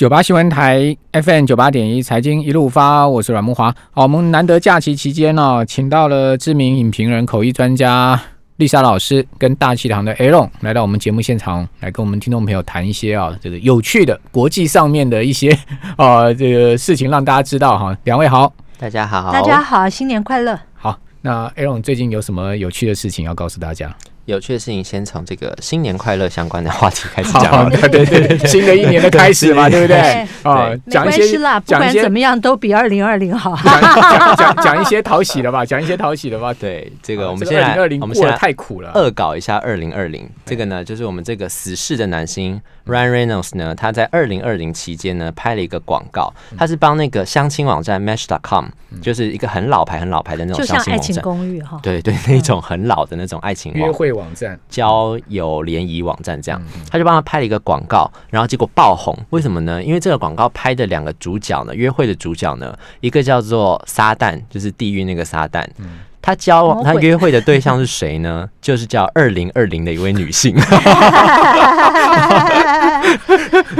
九八新闻台 FM 九八点一财经一路发，我是阮木华。好，我们难得假期期间呢，请到了知名影评人、口译专家丽莎老师跟大气堂的 Aaron 来到我们节目现场，来跟我们听众朋友谈一些啊，这个有趣的国际上面的一些啊 这个事情，让大家知道哈。两位好，大家好，大家好，新年快乐。好，那 Aaron 最近有什么有趣的事情要告诉大家？有趣的事情，先从这个新年快乐相关的话题开始讲。对对对，新的一年的开始嘛，对不对？啊，讲一些啦，不管怎么样都比二零二零好。讲讲讲一些讨喜的吧，讲一些讨喜的吧。对，这个我们现在我们现在太苦了，恶搞一下二零二零。这个呢，就是我们这个死侍的男星 Ryan Reynolds 呢，他在二零二零期间呢拍了一个广告，他是帮那个相亲网站 Match.com，就是一个很老牌、很老牌的那种相亲网站。公寓哈，对对，那种很老的那种爱情约会。网站交友联谊网站这样，他就帮他拍了一个广告，然后结果爆红。为什么呢？因为这个广告拍的两个主角呢，约会的主角呢，一个叫做撒旦，就是地狱那个撒旦。他交往他约会的对象是谁呢？就是叫二零二零的一位女性。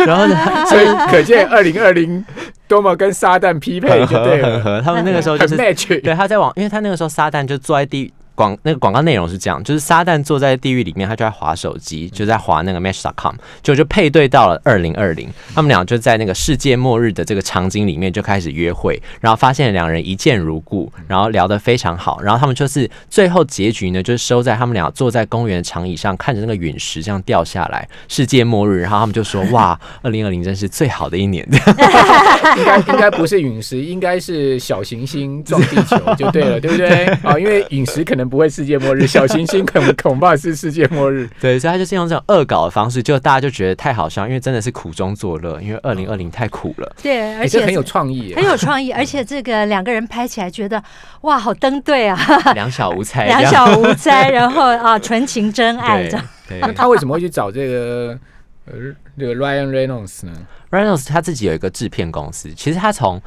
然后呢，所以可见二零二零多么跟撒旦匹配，对，很合。他们那个时候就是 match。对，他在网，因为他那个时候撒旦就坐在地。广那个广告内容是这样，就是撒旦坐在地狱里面，他就在划手机，就在划那个 Match.com，就就配对到了二零二零，他们俩就在那个世界末日的这个场景里面就开始约会，然后发现两人一见如故，然后聊得非常好，然后他们就是最后结局呢，就是收在他们俩坐在公园长椅上，看着那个陨石这样掉下来，世界末日，然后他们就说哇，二零二零真是最好的一年。应该应该不是陨石，应该是小行星撞地球就对了，对不对？啊，因为陨石可能。不会世界末日，小行星恐 恐怕是世界末日。对，所以他就是用这种恶搞的方式，就大家就觉得太好笑，因为真的是苦中作乐，因为二零二零太苦了。对，而且很有创意，很有创意，而且这个两个人拍起来觉得哇，好登对啊，两小无猜，两小无猜，然后啊，纯情真爱这样。那他为什么会去找这个呃这个 Ryan Reynolds 呢？Reynolds 他自己有一个制片公司，其实他从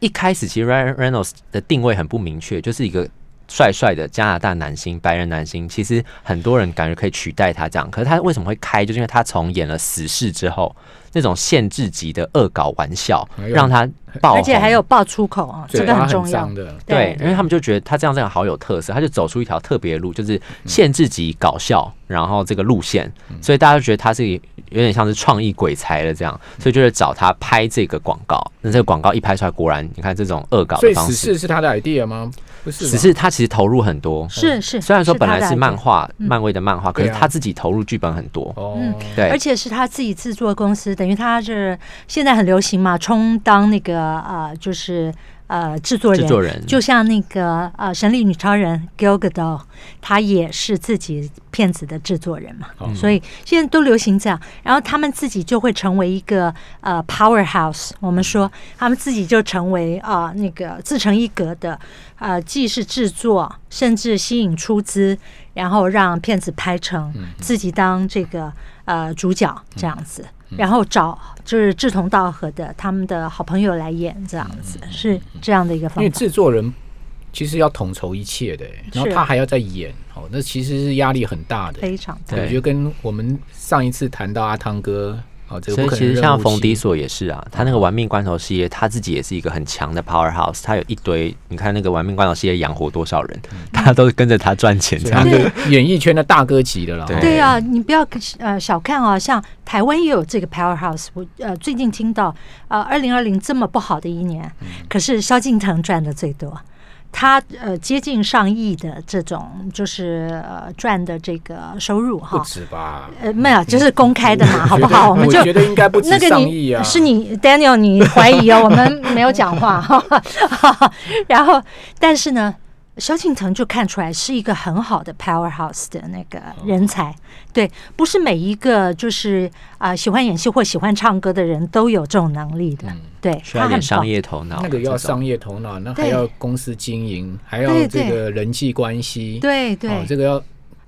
一开始，其实 Ryan Reynolds 的定位很不明确，就是一个。帅帅的加拿大男星，白人男星，其实很多人感觉可以取代他这样。可是他为什么会开？就是因为他从演了《死侍》之后，那种限制级的恶搞玩笑，让他爆，而且还有爆粗口啊，这个很重要的。对，因为他们就觉得他这样这样好有特色，他就走出一条特别的路，就是限制级搞笑，然后这个路线，所以大家就觉得他是有点像是创意鬼才了这样，所以就是找他拍这个广告。那这个广告一拍出来，果然你看这种恶搞的方式，死侍是他的 idea 吗？只是他其实投入很多，是是。虽然说本来是漫画，漫威的漫画，可是他自己投入剧本很多。嗯，对。而且是他自己制作公司，等于他是现在很流行嘛，充当那个啊，就是呃制作人。制作人就像那个呃《神力女超人》Gal Gadot，他也是自己片子的制作人嘛。所以现在都流行这样，然后他们自己就会成为一个呃 powerhouse。我们说他们自己就成为啊那个自成一格的。呃，既是制作，甚至吸引出资，然后让片子拍成，自己当这个呃主角这样子，然后找就是志同道合的他们的好朋友来演这样子，是这样的一个方法。因为制作人其实要统筹一切的，然后他还要再演哦，那其实是压力很大的，非常大。我觉得跟我们上一次谈到阿汤哥。所以其实像冯迪索也是啊，他那个玩命关头系列，他自己也是一个很强的 powerhouse，他有一堆，你看那个玩命关头系列养活多少人，大家都跟着他赚钱，这样演艺圈的大哥级的了。对啊，你不要呃小看啊，像台湾也有这个 powerhouse，我呃最近听到呃二零二零这么不好的一年，可是萧敬腾赚的最多。他呃接近上亿的这种就是呃赚的这个收入哈，不止吧？呃没有，就是公开的嘛，好不好？我们就觉得应该不止上亿啊。是你 Daniel，你怀疑哦？我们没有讲话哈。然后，但是呢。萧敬腾就看出来是一个很好的 powerhouse 的那个人才，对，不是每一个就是啊喜欢演戏或喜欢唱歌的人都有这种能力的，对，需要点商业头脑，那个要商业头脑，那还要公司经营，还要这个人际关系，对对，这个要。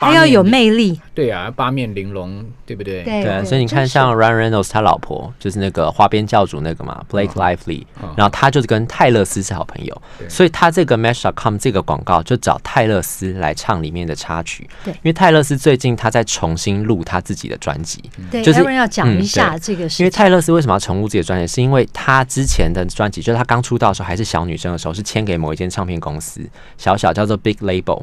还要有魅力，对啊，八面玲珑，对不对？对对啊，所以你看，像 Ryan Reynolds 他老婆就是那个花边教主那个嘛，Blake Lively，、嗯然后他就是跟泰勒斯是好朋友，所以他这个 Match.com 这个广告就找泰勒斯来唱里面的插曲。对因为泰勒斯最近他在重新录他自己的专辑，对，就是要讲嗯一下这个事情。因为泰勒斯为什么要重录自己的专辑？是因为他之前的专辑，就是他刚出道的时候还是小女生的时候，是签给某一间唱片公司，小小叫做 Big Label。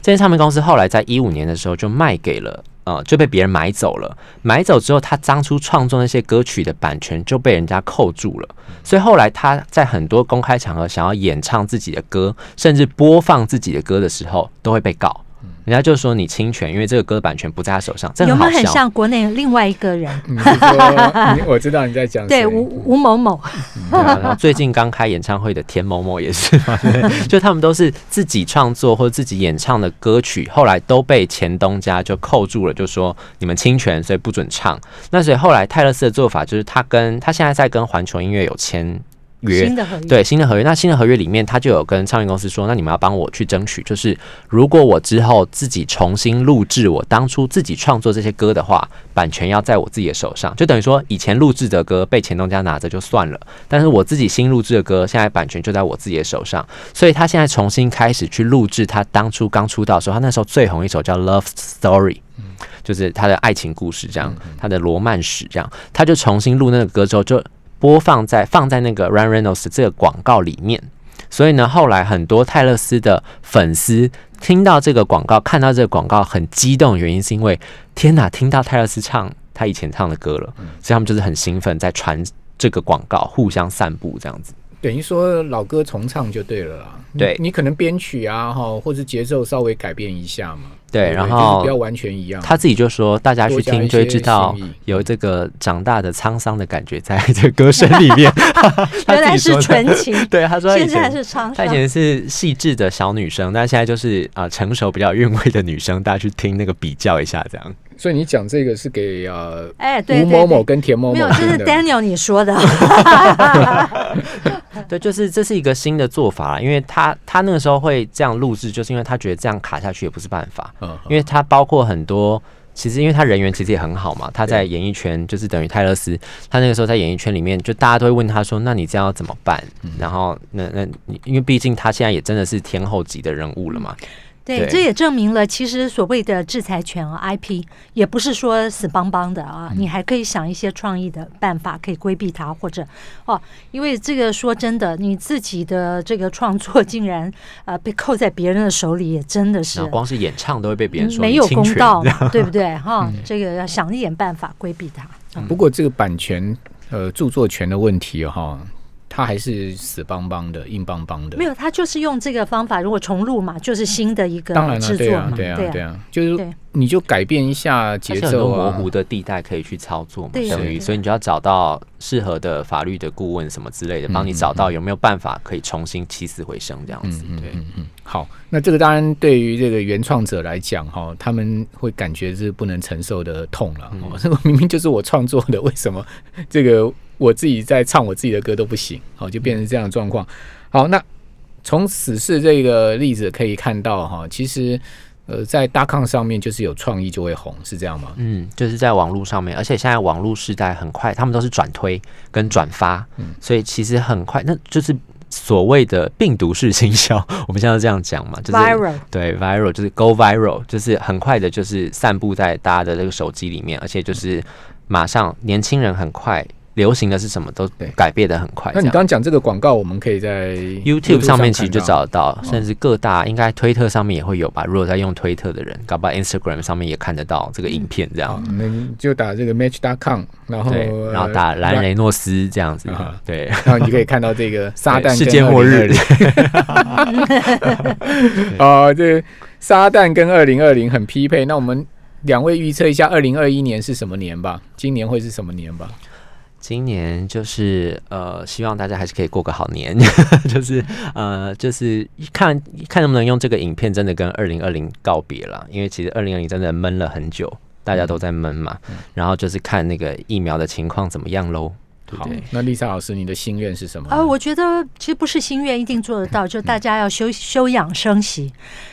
这间唱片公司后来在一五年的时候就卖给了。呃，就被别人买走了。买走之后，他当初创作那些歌曲的版权就被人家扣住了。所以后来他在很多公开场合想要演唱自己的歌，甚至播放自己的歌的时候，都会被告。人家就说你侵权，因为这个歌的版权不在他手上。这有没有很。像国内另外一个人？你是说你我知道你在讲对，谁吴吴某某，然后最近刚开演唱会的田某某也是嘛，就他们都是自己创作或者自己演唱的歌曲，后来都被前东家就扣住了，就说你们侵权，所以不准唱。那所以后来泰勒斯的做法就是他跟他现在在跟环球音乐有签约新，的合约，对新的合约，那新的合约里面，他就有跟唱片公司说，那你们要帮我去争取，就是如果我之后自己重新录制我当初自己创作这些歌的话，版权要在我自己的手上，就等于说以前录制的歌被前东家拿着就算了，但是我自己新录制的歌，现在版权就在我自己的手上，所以他现在重新开始去录制他当初刚出道的时候，他那时候最红一首叫《Love Story》。就是他的爱情故事，这样，他的罗曼史，这样，他就重新录那个歌之后，就播放在放在那个 Ryan Reynolds 这个广告里面。所以呢，后来很多泰勒斯的粉丝听到这个广告，看到这个广告很激动，原因是因为天哪，听到泰勒斯唱他以前唱的歌了，所以他们就是很兴奋，在传这个广告，互相散布这样子。等于说老歌重唱就对了啦。对你可能编曲啊哈，或者节奏稍微改变一下嘛。对，不然后就是不要完全一样。他自己就说，大家去听就会知道有这个长大的沧桑的感觉在这个歌声里面。他原来是纯情，对，他说他以现在前是沧桑。他以。前是细致的小女生，但现在就是啊、呃成熟比较韵味的女生，大家去听那个比较一下，这样。所以你讲这个是给呃哎，对吴某某跟田某没有，这是。Daniel 你说的，对，就是这是一个新的做法，因为他他那个时候会这样录制，就是因为他觉得这样卡下去也不是办法，嗯，因为他包括很多。其实，因为他人缘其实也很好嘛，他在演艺圈就是等于泰勒斯，他那个时候在演艺圈里面，就大家都会问他说：“那你这样要怎么办？”然后，那那你因为毕竟他现在也真的是天后级的人物了嘛，对，这也证明了，其实所谓的制裁权啊，IP 也不是说死邦邦的啊，你还可以想一些创意的办法，可以规避它，或者哦，因为这个说真的，你自己的这个创作竟然 呃被扣在别人的手里，也真的是光是演唱都会被别人说没有公道嘛，对不对？哈，这个要想一点办法规避它。不过这个版权呃著作权的问题哈，它还是死邦邦的、硬邦邦的。没有，他就是用这个方法，如果重录嘛，就是新的一个当然了，制作嘛，，对啊对啊，对啊，就是你就改变一下而节奏且很多模啊。糊的地带可以去操作嘛，对等于所以你就要找到适合的法律的顾问什么之类的，帮你找到有没有办法可以重新起死回生这样子。对，嗯嗯好，那这个当然对于这个原创者来讲哈，他们会感觉是不能承受的痛了。哦，这 个明明就是我创作的，为什么这个我自己在唱我自己的歌都不行？好，就变成这样的状况。好，那从此事这个例子可以看到哈，其实呃，在大抗上面就是有创意就会红，是这样吗？嗯，就是在网络上面，而且现在网络时代很快，他们都是转推跟转发，嗯所以其实很快，那就是所谓的病毒式行销，我们现在这样讲嘛，就是 viral 对 viral 就是 go viral，就是很快的，就是散布在大家的这个手机里面，而且就是马上年轻人很快流行的是什么都改变的很快。那你刚刚讲这个广告，我们可以在 YouTube 上面其实就找得到，甚至各大应该推特上面也会有吧。如果在用推特的人，搞不好 Instagram 上面也看得到这个影片这样。，那你就打这个 Match.com，然后，然后打呃兰雷诺斯这样子啊，对，然后你就可以看到这个 撒旦世界末日啊，这撒旦跟二零二零很匹配。那我们两位预测一下，二零二一年是什么年吧？今年会是什么年吧？今年就是呃，希望大家还是可以过个好年，就是呃，就是看看能不能用这个影片真的跟二零二零告别了，因为其实二零二零真的闷了很久，大家都在闷嘛，然后就是看那个疫苗的情况怎么样喽。好对不对？，那丽莎老师，你的心愿是什么呢？呃，我觉得其实不是心愿一定做得到，就大家要休休养生息，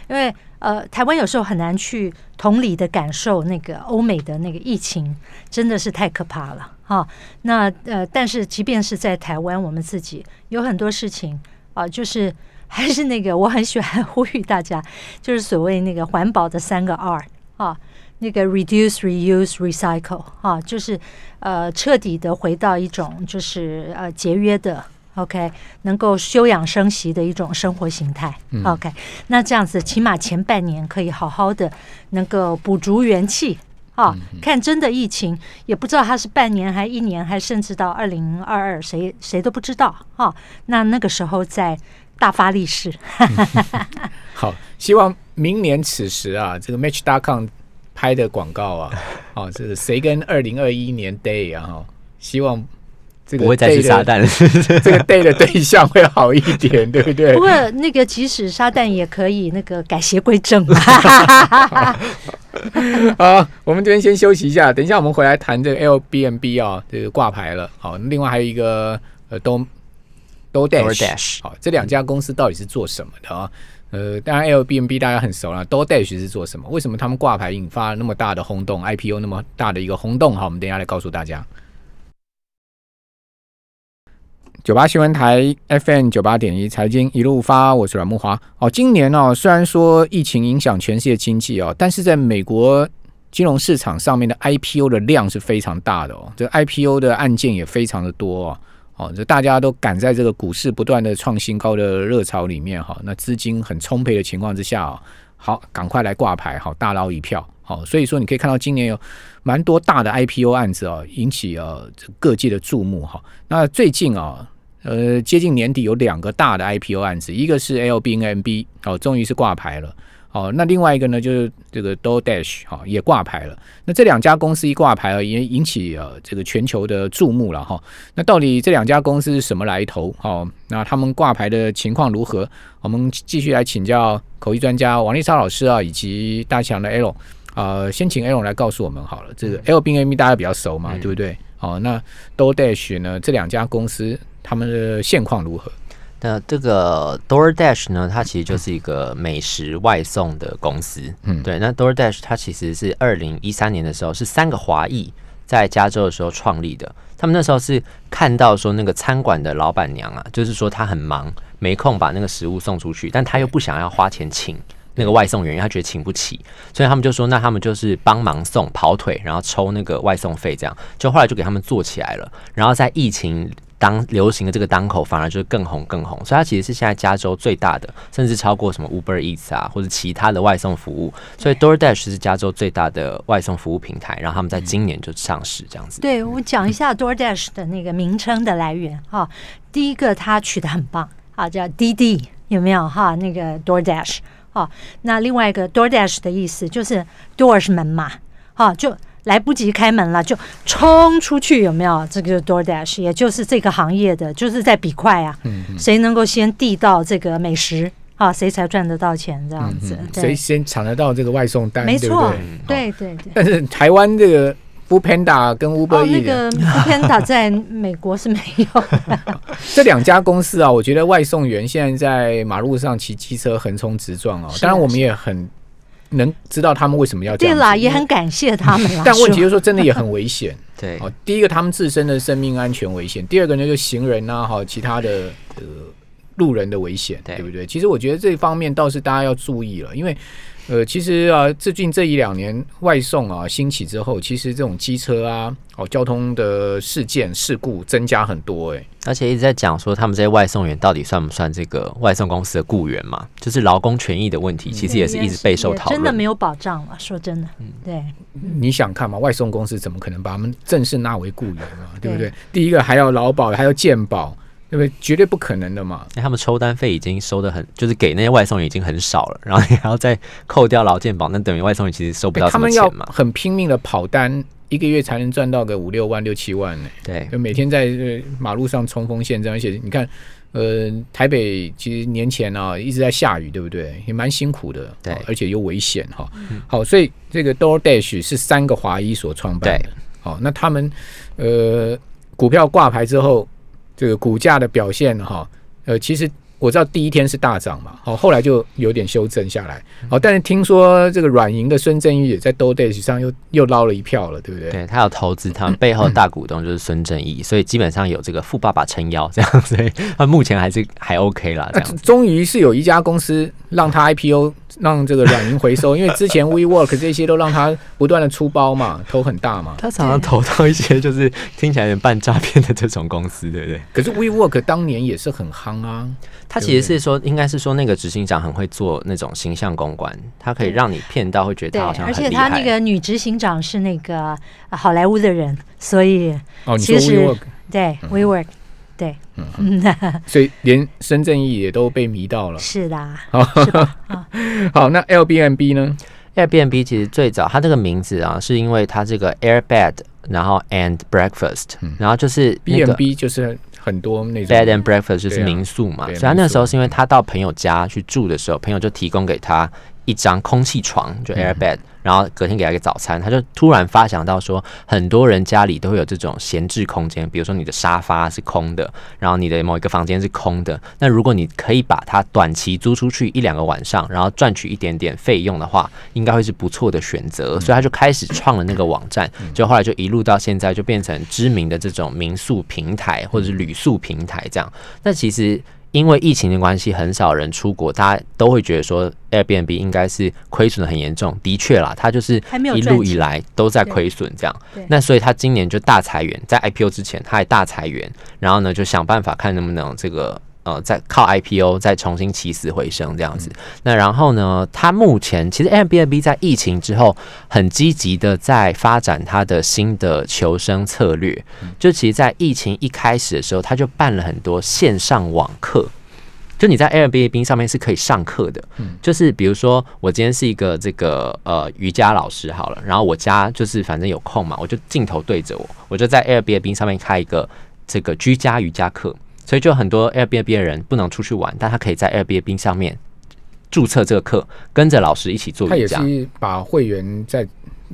因为呃，台湾有时候很难去同理的感受那个欧美的那个疫情，真的是太可怕了哈。那呃，但是即便是在台湾，我们自己有很多事情啊、就是还是那个我很喜欢呼吁大家，就是所谓那个环保的三个 R 啊。那个 reduce, reuse, recycle 啊，就是呃彻底的回到一种就是呃节约的 OK，能够休养生息的一种生活形态。OK，那这样子起码前半年可以好好的能够补足元气。啊，看真的疫情也不知道它是半年还一年，还甚至到二零二二，谁谁都不知道啊。那那个时候再大发利市，好，希望明年此时啊，这个 Match.com 拍的广告啊，哦，这是谁跟二零二一年 Day 啊，哈，希望这个不会再是撒旦了。这个 Day 的对象会好一点，对不对不？过那个即使沙旦也可以那个改邪归正啊。好，我们这边先休息一下，等一下我们回来谈这个 Airbnb 啊，这个挂牌了。好，另外还有一个呃都都 Dash，DoorDash 好，这两家公司到底是做什么的啊？呃，当然 Airbnb 大家很熟了，DoorDash 是做什么？为什么他们挂牌引发了那么大的轰动，IPO 那么大的一个轰动？好，我们等一下来告诉大家。九八新闻台 FM 九八点一财经一路发，我是阮木华。哦，今年哦，虽然说疫情影响全世界经济哦，但是在美国金融市场上面的 IPO 的量是非常大的哦，这 IPO 的案件也非常的多哦。哦，这大家都赶在这个股市不断的创新高的热潮里面哈，那资金很充沛的情况之下哦，好，赶快来挂牌，好，大捞一票。好，所以说你可以看到今年有蛮多大的 IPO 案子哦，引起呃各界的注目哈。那最近啊、呃，接近年底有两个大的 IPO 案子，一个是 LBNB 哦，终于是挂牌了。哦，那另外一个呢，就是这个 DoorDash 哈、也挂牌了。那这两家公司一挂牌啊，也引起呃这个全球的注目了哈、那到底这两家公司是什么来头？哦，那他们挂牌的情况如何？我们继续来请教口译专家王丽超老师啊，以及大强的 L。呃，先请 L 来告诉我们好了，这个 LBNB 大家比较熟嘛，嗯对不对？哦，那 DoorDash 呢，这两家公司他们的现况如何？那这个 DoorDash 呢，它其实就是一个美食外送的公司。嗯对。那 DoorDash 它其实是二零一三年的时候，是三个华裔在加州的时候创立的。他们那时候是看到说那个餐馆的老板娘啊，就是说她很忙，没空把那个食物送出去，但她又不想要花钱请。那个外送员，因为他觉得请不起，所以他们就说，那他们就是帮忙送跑腿，然后抽那个外送费，这样就后来就给他们做起来了。然后在疫情当流行的这个当口，反而就是更红更红，所以它其实是现在加州最大的，甚至超过什么 Uber Eats 啊，或者其他的外送服务。所以 DoorDash 是加州最大的外送服务平台，然后他们在今年就上市这样子。对我讲一下 DoorDash 的那个名称的来源哈。第一个它取得很棒啊，叫滴滴，有没有哈？那个 DoorDash 啊，那另外一个 DoorDash 的意思就是 door 是门嘛，哈，就来不及开门了，就冲出去，有没有？这个就是 DoorDash，也就是这个行业的，就是在比快啊，谁能够先递到这个美食啊，谁才赚得到钱这样子。谁，先抢得到这个外送单？没错对不对，对。但是台湾这个 Food Panda 跟 Uber 哦，那 Eats、个 Panda 在美国是没有的。这两家公司啊，我觉得外送员现在在马路上骑机车横冲直撞哦。是当然，我们也很能知道他们为什么要这样。对啦，也很感谢他们啦。但问题就是说，真的也很危险。对哦，第一个他们自身的生命安全危险，第二个呢就行人啊，哈，其他的呃路人的危险，对对不对？其实我觉得这方面倒是大家要注意了，因为呃，其实啊，最近这一两年外送啊兴起之后，其实这种机车啊，哦，交通的事件事故增加很多、哎，而且一直在讲说，他们这些外送员到底算不算这个外送公司的雇员嘛？就是劳工权益的问题，其实也是一直备受讨论。真的没有保障了。说真的，对，你想看嘛？外送公司怎么可能把他们正式纳为雇员嘛？对不对？对第一个还要劳保，还要健保，对不对？绝对不可能的嘛。哎他们抽单费已经收的很，就是给那些外送员已经很少了，然后你还要再扣掉劳健保，那等于外送员其实收不到他们要什么钱嘛。很拼命的跑单，一个月才能赚到个五六万、六七万呢、对，就每天在呃马路上冲锋陷阵，而且你看，呃，台北其实年前啊一直在下雨，对不对？也蛮辛苦的，对哦而且又危险哈。好，所以这个 DoorDash 是三个华裔所创办的对。好，那他们呃股票挂牌之后，这个股价的表现哈，呃，其实我知道第一天是大涨嘛，好，后来就有点修正下来，好，但是听说这个软银的孙正义也在 Do Days 上又又捞了一票了，对不对？对他有投资，他们背后大股东就是孙正义，所以基本上有这个富爸爸撑腰这样，所以他目前还是还 OK 啦，这样。终于是有一家公司让他 IPO。让这个软银回收，因为之前 WeWork 这些都让他不断的出包嘛，投很大嘛。他常常投到一些就是听起来有点半诈骗的这种公司，对不对？可是 WeWork 当年也是很夯啊。他其实是说，应该是说那个执行长很会做那种形象公关，他可以让你骗到会觉得他好像而且他那个女执行长是那个好莱坞的人，所以其实对 WeWork。对，嗯，所以连深圳义也都被迷到了。是的，好，好，那 L B N B 呢？L B N B 其实最早它这个名字啊，是因为它这个 Air Bed，然后 and Breakfast，然后就是 B N B 就是很多那种 Bed and Breakfast 就是民宿嘛，所以他那时候是因为他到朋友家去住的时候，朋友就提供给他。一张空气床就 air bed，然后隔天给他一个早餐，他就突然发想到说，很多人家里都会有这种闲置空间，比如说你的沙发是空的，然后你的某一个房间是空的，那如果你可以把它短期租出去一两个晚上，然后赚取一点点费用的话，应该会是不错的选择，所以他就开始创了那个网站，就后来就一路到现在就变成知名的这种民宿平台或者是旅宿平台这样。那其实。因为疫情的关系，很少人出国，大家都会觉得说 Airbnb 应该是亏损的很严重。的确啦，它就是一路以来都在亏损这样。那所以它今年就大裁员，在 IPO 之前它还大裁员，然后呢就想办法看能不能这个。呃，再靠 IPO 再重新起死回生这样子。那然后呢，它目前其实 Airbnb 在疫情之后很积极的在发展它的新的求生策略。就其实，在疫情一开始的时候，他就办了很多线上网课。就你在 Airbnb 上面是可以上课的。就是比如说，我今天是一个这个呃瑜伽老师好了，然后我家就是反正有空嘛，我就镜头对着我，我就在 Airbnb 上面开一个这个居家瑜伽课。所以就很多 Airbnb 的人不能出去玩，但他可以在 Airbnb 上面注册这个课，跟着老师一起做瑜伽。他也是把会员再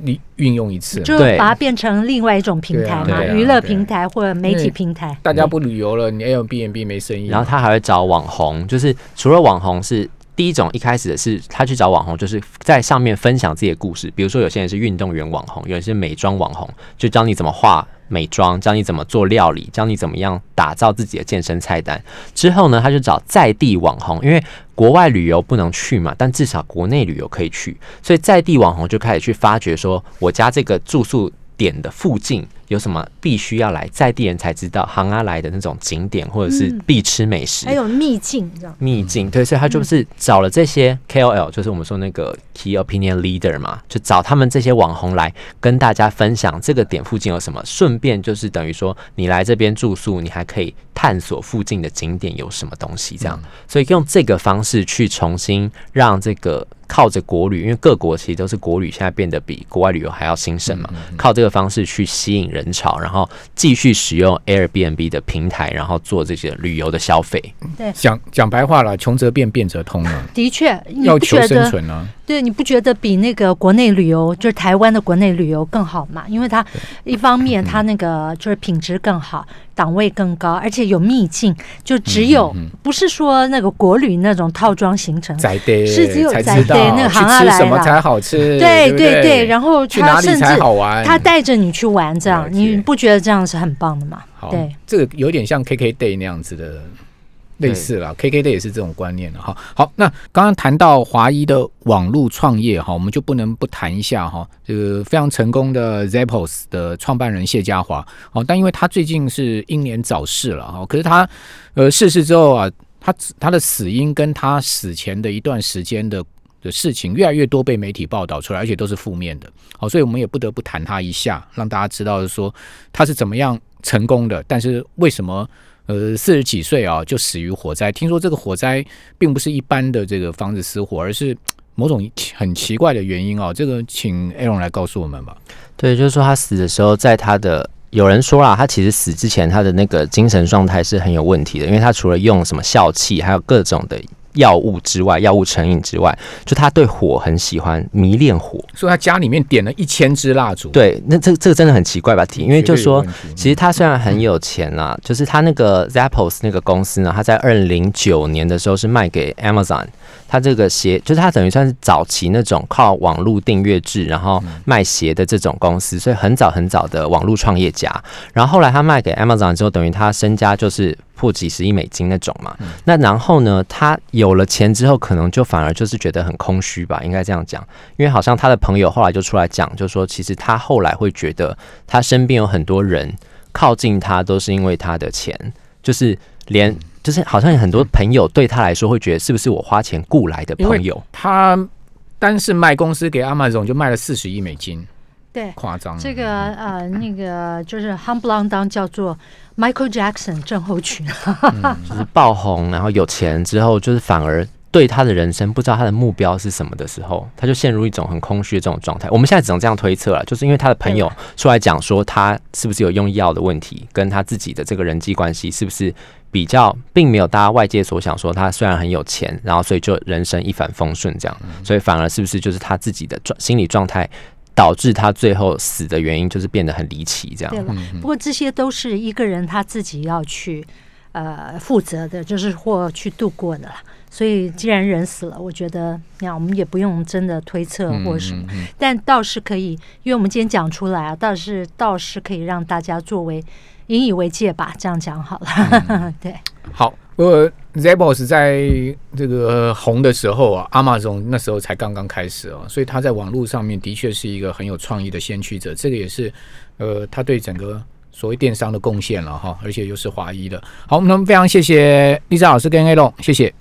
运运用一次，就把它变成另外一种平台嘛，娱乐平台或者媒体平台。大家不旅游了，你 Airbnb 没生意。然后他还会找网红，就是除了网红是。第一种一开始的是他去找网红，就是在上面分享自己的故事。比如说，有些人是运动员网红，有人是美妆网红，就教你怎么画美妆，教你怎么做料理，教你怎么样打造自己的健身菜单。之后呢，他就找在地网红，因为国外旅游不能去嘛，但至少国内旅游可以去，所以在地网红就开始去发掘说，我家这个住宿点的附近。有什么必须要来在地人才知道行啊来的那种景点，或者是必吃美食，还有秘境，这样。秘境对，所以他就是找了这些 KOL，就是我们说那个 Key Opinion Leader 嘛，就找他们这些网红来跟大家分享这个点附近有什么，顺便就是等于说你来这边住宿，你还可以探索附近的景点有什么东西，这样，所以用这个方式去重新让这个靠着国旅，因为各国其实都是国旅，现在变得比国外旅游还要兴盛嘛，靠这个方式去吸引人。人潮，然后继续使用 Airbnb 的平台，然后做这些旅游的消费。对，讲讲白话了，穷则变，变则通了。的确，要求生存呢。对，你不觉得比那个国内旅游，就是台湾的国内旅游更好吗？因为它一方面它那个就是品质更好，档位更高，而且有秘境，就只有不是说那个国旅那种套装行程，是只有在对那个行啊来什么才好吃？对对对，然后他甚至好玩，他带着你去玩，这样你不觉得这样是很棒的吗？对，这个有点像 KK Day 那样子的。类似了，K K 的也是这种观念了哈。好，那刚刚谈到华谊的网络创业哈，我们就不能不谈一下哈，这个非常成功的 Zappos 的创办人谢家华。哦，但因为他最近是英年早逝了哈，可是他呃逝世之后啊，他他的死因跟他死前的一段时间的的事情越来越多被媒体报道出来，而且都是负面的。好，所以我们也不得不谈他一下，让大家知道说他是怎么样成功的，但是为什么？呃，四十几岁啊，就死于火灾。听说这个火灾并不是一般的这个房子失火，而是 某种很奇怪的原因啊。这个请艾伦来告诉我们吧。对，就是说他死的时候，在他的有人说啦，他其实死之前他的那个精神状态是很有问题的，因为他除了用什么笑气，还有各种的药物之外，药物成瘾之外，就他对火很喜欢，迷恋火。所以他家里面点了一千支蜡烛，对，那这这个真的很奇怪吧？因为就说绝对有问题，其实他虽然很有钱啦，就是他那个 Zappos 那个公司呢，他在二零零九年的时候是卖给 Amazon，他这个鞋就是他等于算是早期那种靠网络订阅制，然后卖鞋的这种公司，所以很早很早的网络创业家。然后后来他卖给 Amazon 之后，等于他身家就是破几十亿美金那种嘛。那然后呢，他有了钱之后，可能就反而就是觉得很空虚吧，应该这样讲。因为好像他的朋友后来就出来讲，就说其实他后来会觉得他身边有很多人靠近他，都是因为他的钱，就是连就是好像有很多朋友对他来说会觉得是不是我花钱雇来的朋友？他单是卖公司给 Amazon 就卖了四十亿美金，对。夸张。这个呃，那个就是 h u m b l a n d 叫做 Michael Jackson 症候群，就是爆红，然后有钱之后，就是反而对他的人生不知道他的目标是什么的时候，他就陷入一种很空虚的这种状态。我们现在只能这样推测了，就是因为他的朋友出来讲说他是不是有用药的问题，跟他自己的这个人际关系是不是比较，并没有大家外界所想说他虽然很有钱，然后所以就人生一帆风顺这样，所以反而是不是就是他自己的状心理状态。导致他最后死的原因就是变得很离奇，这样。对了。不过这些都是一个人他自己要去呃负责的，就是或去度过的啦。所以既然人死了，我觉得那我们也不用真的推测或什么，但倒是可以，因为我们今天讲出来啊，倒是倒是可以让大家作为引以为戒吧，这样讲好了。对，好，呃，Zappos 在这个红的时候啊，Amazon 那时候才刚刚开始哦，所以他在网络上面的确是一个很有创意的先驱者，这个也是呃他对整个所谓电商的贡献了哈，而且又是华裔的。好，那么非常谢谢丽莎老师跟 A 龙，谢谢。